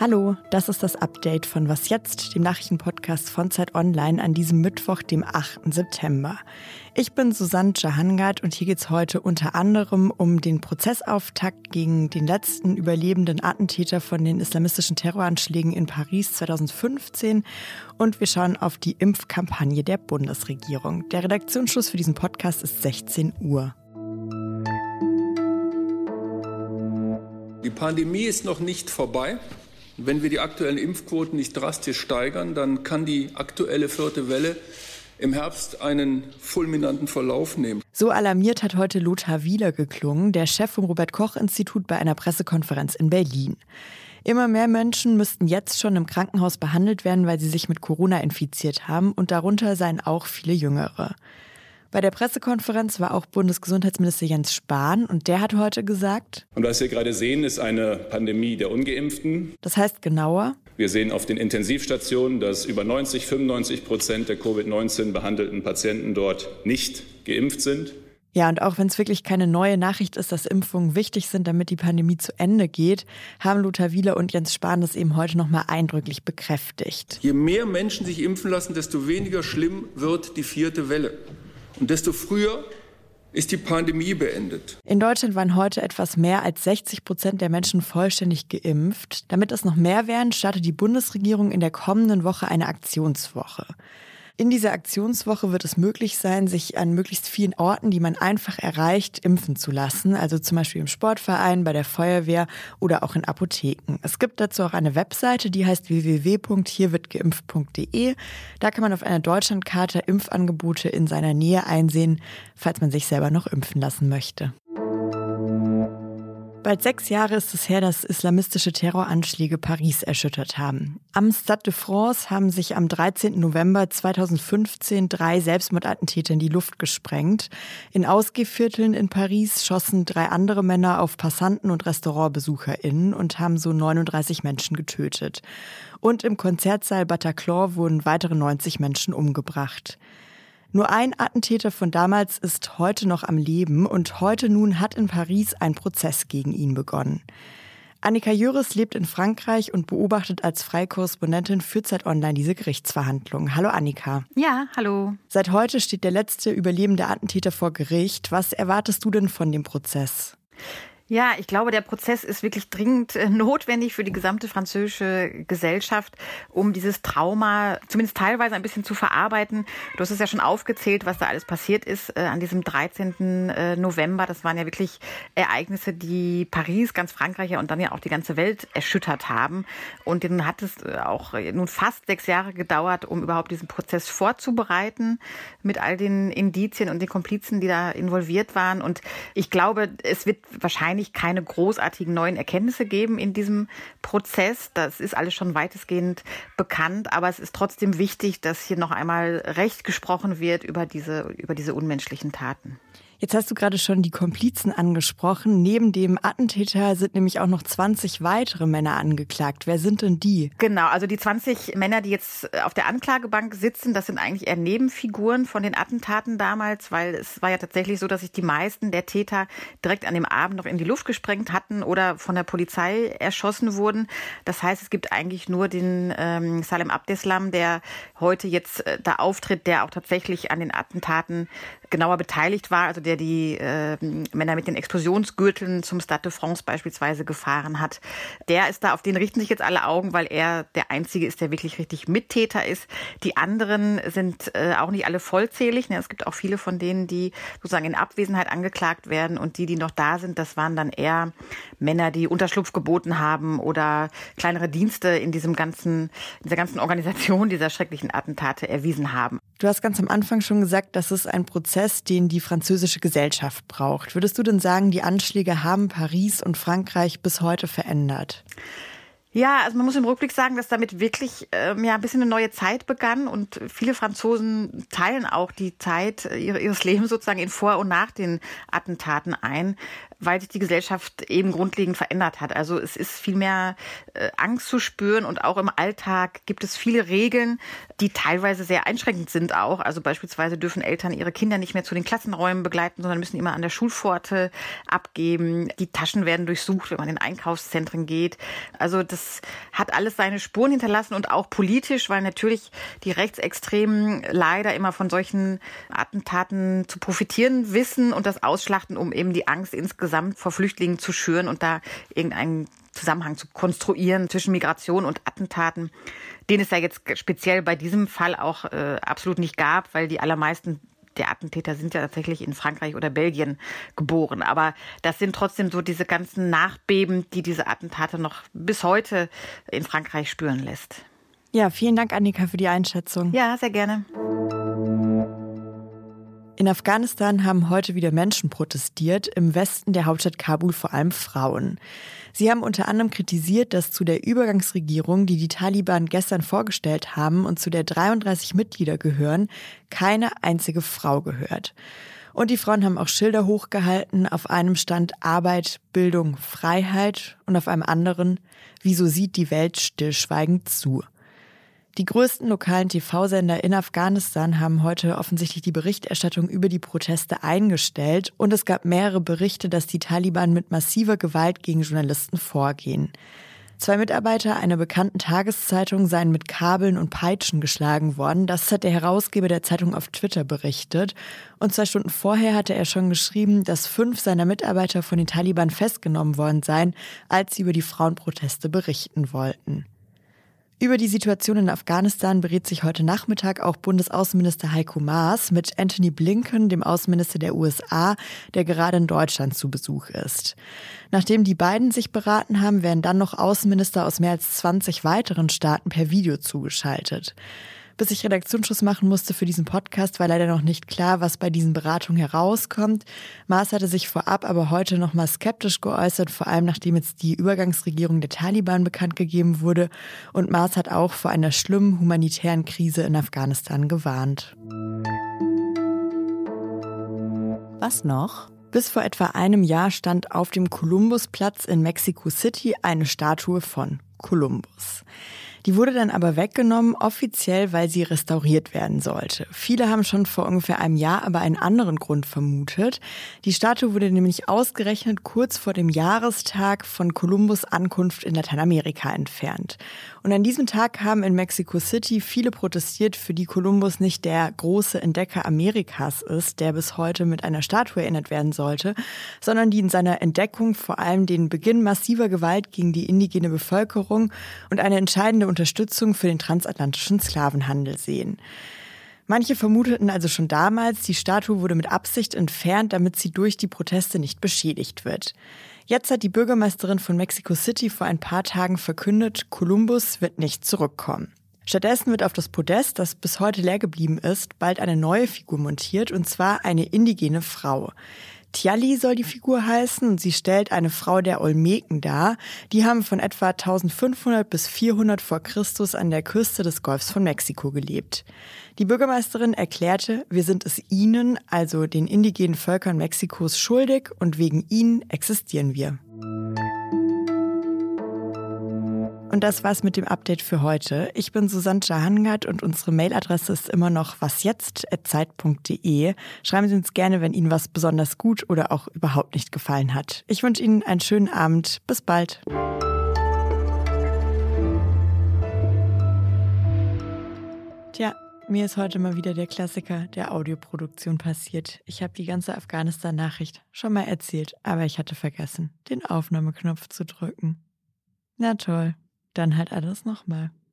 Hallo, das ist das Update von Was jetzt, dem Nachrichtenpodcast von Zeit Online an diesem Mittwoch, dem 8. September. Ich bin Susanne Jahangard und hier geht es heute unter anderem um den Prozessauftakt gegen den letzten überlebenden Attentäter von den islamistischen Terroranschlägen in Paris 2015 und wir schauen auf die Impfkampagne der Bundesregierung. Der Redaktionsschluss für diesen Podcast ist 16 Uhr. Die Pandemie ist noch nicht vorbei. Wenn wir die aktuellen Impfquoten nicht drastisch steigern, dann kann die aktuelle vierte Welle im Herbst einen fulminanten Verlauf nehmen. So alarmiert hat heute Lothar Wieler geklungen, der Chef vom Robert Koch Institut bei einer Pressekonferenz in Berlin. Immer mehr Menschen müssten jetzt schon im Krankenhaus behandelt werden, weil sie sich mit Corona infiziert haben und darunter seien auch viele Jüngere. Bei der Pressekonferenz war auch Bundesgesundheitsminister Jens Spahn und der hat heute gesagt, und was wir gerade sehen, ist eine Pandemie der Ungeimpften. Das heißt genauer, wir sehen auf den Intensivstationen, dass über 90, 95 Prozent der Covid-19 behandelten Patienten dort nicht geimpft sind. Ja, und auch wenn es wirklich keine neue Nachricht ist, dass Impfungen wichtig sind, damit die Pandemie zu Ende geht, haben Lothar Wieler und Jens Spahn das eben heute nochmal eindrücklich bekräftigt. Je mehr Menschen sich impfen lassen, desto weniger schlimm wird die vierte Welle. Und desto früher ist die Pandemie beendet. In Deutschland waren heute etwas mehr als 60 Prozent der Menschen vollständig geimpft. Damit es noch mehr wären, startet die Bundesregierung in der kommenden Woche eine Aktionswoche. In dieser Aktionswoche wird es möglich sein, sich an möglichst vielen Orten, die man einfach erreicht, impfen zu lassen. Also zum Beispiel im Sportverein, bei der Feuerwehr oder auch in Apotheken. Es gibt dazu auch eine Webseite, die heißt www.hierwirdgeimpft.de. Da kann man auf einer Deutschlandkarte Impfangebote in seiner Nähe einsehen, falls man sich selber noch impfen lassen möchte. Bald sechs Jahre ist es her, dass islamistische Terroranschläge Paris erschüttert haben. Am Stade de France haben sich am 13. November 2015 drei Selbstmordattentäter in die Luft gesprengt. In Ausgehvierteln in Paris schossen drei andere Männer auf Passanten und RestaurantbesucherInnen und haben so 39 Menschen getötet. Und im Konzertsaal Bataclan wurden weitere 90 Menschen umgebracht. Nur ein Attentäter von damals ist heute noch am Leben und heute nun hat in Paris ein Prozess gegen ihn begonnen. Annika Jöris lebt in Frankreich und beobachtet als Freikorrespondentin für Zeit Online diese Gerichtsverhandlungen. Hallo Annika. Ja, hallo. Seit heute steht der letzte überlebende Attentäter vor Gericht. Was erwartest du denn von dem Prozess? Ja, ich glaube, der Prozess ist wirklich dringend äh, notwendig für die gesamte französische Gesellschaft, um dieses Trauma zumindest teilweise ein bisschen zu verarbeiten. Du hast es ja schon aufgezählt, was da alles passiert ist äh, an diesem 13. Äh, November. Das waren ja wirklich Ereignisse, die Paris, ganz Frankreich und dann ja auch die ganze Welt erschüttert haben. Und dann hat es auch nun fast sechs Jahre gedauert, um überhaupt diesen Prozess vorzubereiten mit all den Indizien und den Komplizen, die da involviert waren. Und ich glaube, es wird wahrscheinlich wahrscheinlich keine großartigen neuen Erkenntnisse geben in diesem Prozess. Das ist alles schon weitestgehend bekannt, aber es ist trotzdem wichtig, dass hier noch einmal recht gesprochen wird über diese, über diese unmenschlichen Taten. Jetzt hast du gerade schon die Komplizen angesprochen. Neben dem Attentäter sind nämlich auch noch 20 weitere Männer angeklagt. Wer sind denn die? Genau, also die 20 Männer, die jetzt auf der Anklagebank sitzen, das sind eigentlich eher Nebenfiguren von den Attentaten damals, weil es war ja tatsächlich so, dass sich die meisten der Täter direkt an dem Abend noch in die Luft gesprengt hatten oder von der Polizei erschossen wurden. Das heißt, es gibt eigentlich nur den ähm, Salem Abdeslam, der heute jetzt äh, da auftritt, der auch tatsächlich an den Attentaten genauer beteiligt war, also der die äh, Männer mit den Explosionsgürteln zum Stade de France beispielsweise gefahren hat. Der ist da, auf den richten sich jetzt alle Augen, weil er der Einzige ist, der wirklich richtig Mittäter ist. Die anderen sind äh, auch nicht alle vollzählig. Ne? Es gibt auch viele von denen, die sozusagen in Abwesenheit angeklagt werden und die, die noch da sind, das waren dann eher Männer, die Unterschlupf geboten haben oder kleinere Dienste in diesem ganzen, in dieser ganzen Organisation dieser schrecklichen Attentate erwiesen haben. Du hast ganz am Anfang schon gesagt, dass es ein Prozess, den die französische Gesellschaft braucht. Würdest du denn sagen, die Anschläge haben Paris und Frankreich bis heute verändert? Ja, also man muss im Rückblick sagen, dass damit wirklich ähm, ja ein bisschen eine neue Zeit begann und viele Franzosen teilen auch die Zeit ihres Lebens sozusagen in vor und nach den Attentaten ein weil sich die Gesellschaft eben grundlegend verändert hat. Also es ist viel mehr äh, Angst zu spüren und auch im Alltag gibt es viele Regeln, die teilweise sehr einschränkend sind auch. Also beispielsweise dürfen Eltern ihre Kinder nicht mehr zu den Klassenräumen begleiten, sondern müssen immer an der Schulpforte abgeben. Die Taschen werden durchsucht, wenn man in Einkaufszentren geht. Also das hat alles seine Spuren hinterlassen und auch politisch, weil natürlich die Rechtsextremen leider immer von solchen Attentaten zu profitieren wissen und das ausschlachten, um eben die Angst insgesamt insgesamt vor Flüchtlingen zu schüren und da irgendeinen Zusammenhang zu konstruieren zwischen Migration und Attentaten, den es ja jetzt speziell bei diesem Fall auch äh, absolut nicht gab, weil die allermeisten der Attentäter sind ja tatsächlich in Frankreich oder Belgien geboren. Aber das sind trotzdem so diese ganzen Nachbeben, die diese Attentate noch bis heute in Frankreich spüren lässt. Ja, vielen Dank, Annika, für die Einschätzung. Ja, sehr gerne. In Afghanistan haben heute wieder Menschen protestiert, im Westen der Hauptstadt Kabul vor allem Frauen. Sie haben unter anderem kritisiert, dass zu der Übergangsregierung, die die Taliban gestern vorgestellt haben und zu der 33 Mitglieder gehören, keine einzige Frau gehört. Und die Frauen haben auch Schilder hochgehalten. Auf einem stand Arbeit, Bildung, Freiheit und auf einem anderen, wieso sieht die Welt stillschweigend zu? Die größten lokalen TV-Sender in Afghanistan haben heute offensichtlich die Berichterstattung über die Proteste eingestellt und es gab mehrere Berichte, dass die Taliban mit massiver Gewalt gegen Journalisten vorgehen. Zwei Mitarbeiter einer bekannten Tageszeitung seien mit Kabeln und Peitschen geschlagen worden. Das hat der Herausgeber der Zeitung auf Twitter berichtet. Und zwei Stunden vorher hatte er schon geschrieben, dass fünf seiner Mitarbeiter von den Taliban festgenommen worden seien, als sie über die Frauenproteste berichten wollten. Über die Situation in Afghanistan berät sich heute Nachmittag auch Bundesaußenminister Heiko Maas mit Anthony Blinken, dem Außenminister der USA, der gerade in Deutschland zu Besuch ist. Nachdem die beiden sich beraten haben, werden dann noch Außenminister aus mehr als 20 weiteren Staaten per Video zugeschaltet. Bis ich Redaktionsschluss machen musste für diesen Podcast, war leider noch nicht klar, was bei diesen Beratungen herauskommt. Maas hatte sich vorab aber heute noch mal skeptisch geäußert, vor allem nachdem jetzt die Übergangsregierung der Taliban bekannt gegeben wurde. Und Maas hat auch vor einer schlimmen humanitären Krise in Afghanistan gewarnt. Was noch? Bis vor etwa einem Jahr stand auf dem Kolumbusplatz in Mexico City eine Statue von Kolumbus. Die wurde dann aber weggenommen, offiziell, weil sie restauriert werden sollte. Viele haben schon vor ungefähr einem Jahr aber einen anderen Grund vermutet. Die Statue wurde nämlich ausgerechnet kurz vor dem Jahrestag von Kolumbus Ankunft in Lateinamerika entfernt. Und an diesem Tag haben in Mexico City viele protestiert, für die Kolumbus nicht der große Entdecker Amerikas ist, der bis heute mit einer Statue erinnert werden sollte, sondern die in seiner Entdeckung vor allem den Beginn massiver Gewalt gegen die indigene Bevölkerung und eine entscheidende Unterstützung für den transatlantischen Sklavenhandel sehen. Manche vermuteten also schon damals, die Statue wurde mit Absicht entfernt, damit sie durch die Proteste nicht beschädigt wird. Jetzt hat die Bürgermeisterin von Mexico City vor ein paar Tagen verkündet, Columbus wird nicht zurückkommen. Stattdessen wird auf das Podest, das bis heute leer geblieben ist, bald eine neue Figur montiert, und zwar eine indigene Frau. Tiali soll die Figur heißen und sie stellt eine Frau der Olmeken dar. Die haben von etwa 1500 bis 400 vor Christus an der Küste des Golfs von Mexiko gelebt. Die Bürgermeisterin erklärte, wir sind es ihnen, also den indigenen Völkern Mexikos, schuldig und wegen ihnen existieren wir. Und das war's mit dem Update für heute. Ich bin Susanne Jahangard und unsere Mailadresse ist immer noch wasjetzt.zeit.de. Schreiben Sie uns gerne, wenn Ihnen was besonders gut oder auch überhaupt nicht gefallen hat. Ich wünsche Ihnen einen schönen Abend. Bis bald. Tja, mir ist heute mal wieder der Klassiker der Audioproduktion passiert. Ich habe die ganze Afghanistan-Nachricht schon mal erzählt, aber ich hatte vergessen, den Aufnahmeknopf zu drücken. Na toll. Dann halt alles nochmal.